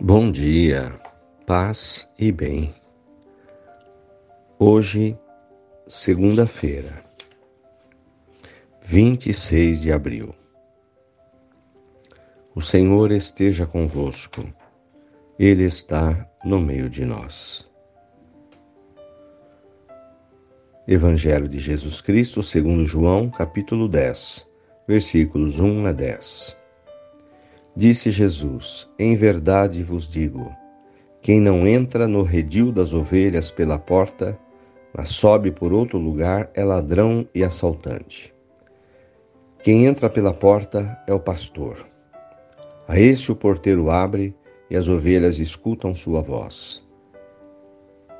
Bom dia, paz e bem. Hoje, segunda-feira, 26 de abril. O Senhor esteja convosco, Ele está no meio de nós. Evangelho de Jesus Cristo, segundo João, capítulo 10, versículos 1 a 10. Disse Jesus: Em verdade vos digo: quem não entra no redil das ovelhas pela porta, mas sobe por outro lugar, é ladrão e assaltante. Quem entra pela porta é o pastor. A este o porteiro abre e as ovelhas escutam sua voz.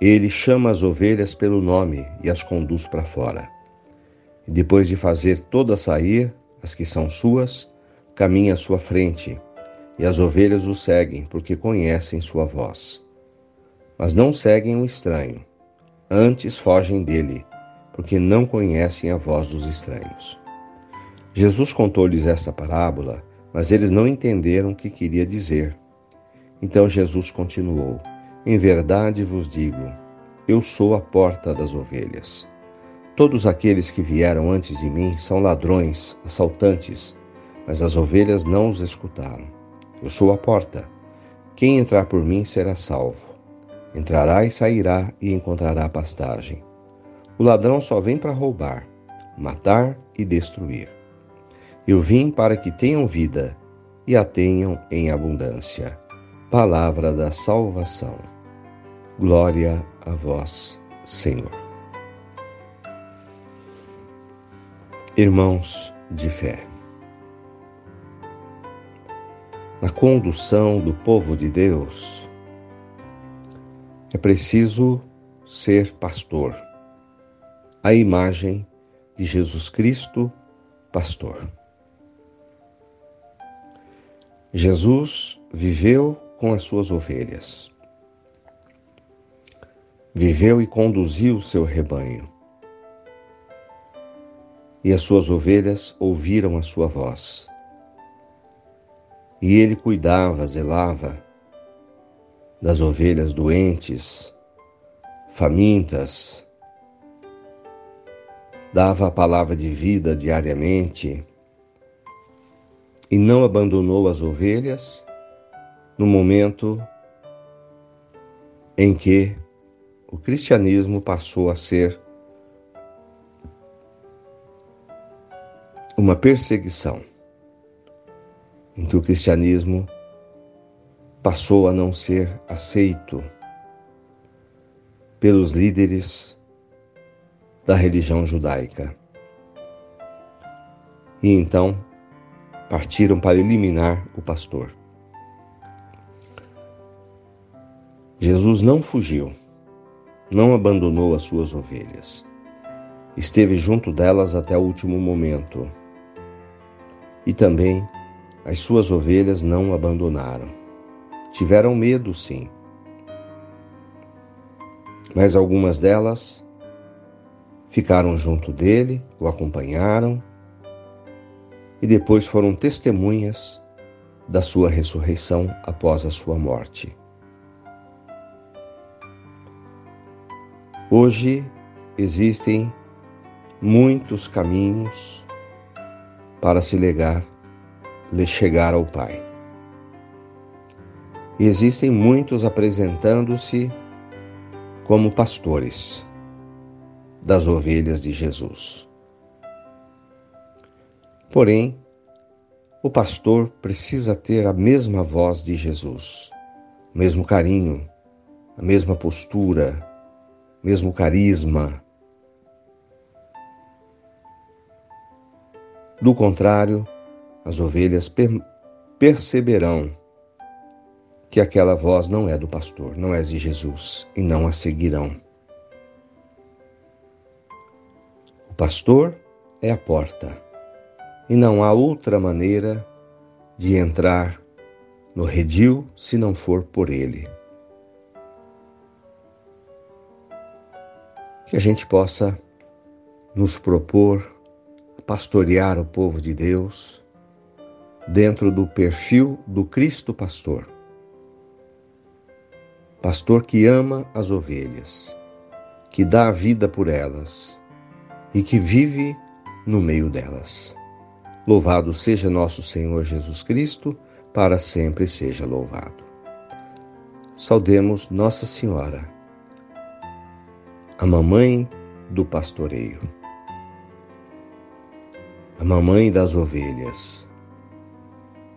Ele chama as ovelhas pelo nome e as conduz para fora. E depois de fazer todas sair, as que são suas, caminha à sua frente, e as ovelhas o seguem, porque conhecem sua voz. Mas não seguem o estranho, antes fogem dele, porque não conhecem a voz dos estranhos. Jesus contou-lhes esta parábola, mas eles não entenderam o que queria dizer. Então Jesus continuou: Em verdade vos digo, eu sou a porta das ovelhas. Todos aqueles que vieram antes de mim são ladrões, assaltantes mas as ovelhas não os escutaram. Eu sou a porta. Quem entrar por mim será salvo. Entrará e sairá e encontrará pastagem. O ladrão só vem para roubar, matar e destruir. Eu vim para que tenham vida e a tenham em abundância. Palavra da salvação. Glória a vós, Senhor. Irmãos de fé na condução do povo de Deus, é preciso ser pastor, a imagem de Jesus Cristo, pastor. Jesus viveu com as suas ovelhas, viveu e conduziu o seu rebanho, e as suas ovelhas ouviram a sua voz e ele cuidava, zelava das ovelhas doentes, famintas, dava a palavra de vida diariamente e não abandonou as ovelhas no momento em que o cristianismo passou a ser uma perseguição em que o cristianismo passou a não ser aceito pelos líderes da religião judaica. E então partiram para eliminar o pastor. Jesus não fugiu, não abandonou as suas ovelhas. Esteve junto delas até o último momento. E também as suas ovelhas não o abandonaram. Tiveram medo, sim. Mas algumas delas ficaram junto dele, o acompanharam e depois foram testemunhas da sua ressurreição após a sua morte. Hoje existem muitos caminhos para se legar lhe chegar ao Pai. E existem muitos apresentando-se como pastores das ovelhas de Jesus. Porém, o pastor precisa ter a mesma voz de Jesus, o mesmo carinho, a mesma postura, mesmo carisma. Do contrário, as ovelhas per perceberão que aquela voz não é do pastor, não é de Jesus, e não a seguirão. O pastor é a porta, e não há outra maneira de entrar no redil se não for por ele. Que a gente possa nos propor pastorear o povo de Deus dentro do perfil do Cristo Pastor, pastor que ama as ovelhas, que dá a vida por elas e que vive no meio delas. Louvado seja nosso Senhor Jesus Cristo, para sempre seja louvado. Saudemos Nossa Senhora, a mamãe do pastoreio, a mamãe das ovelhas.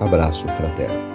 Abraço fraterno.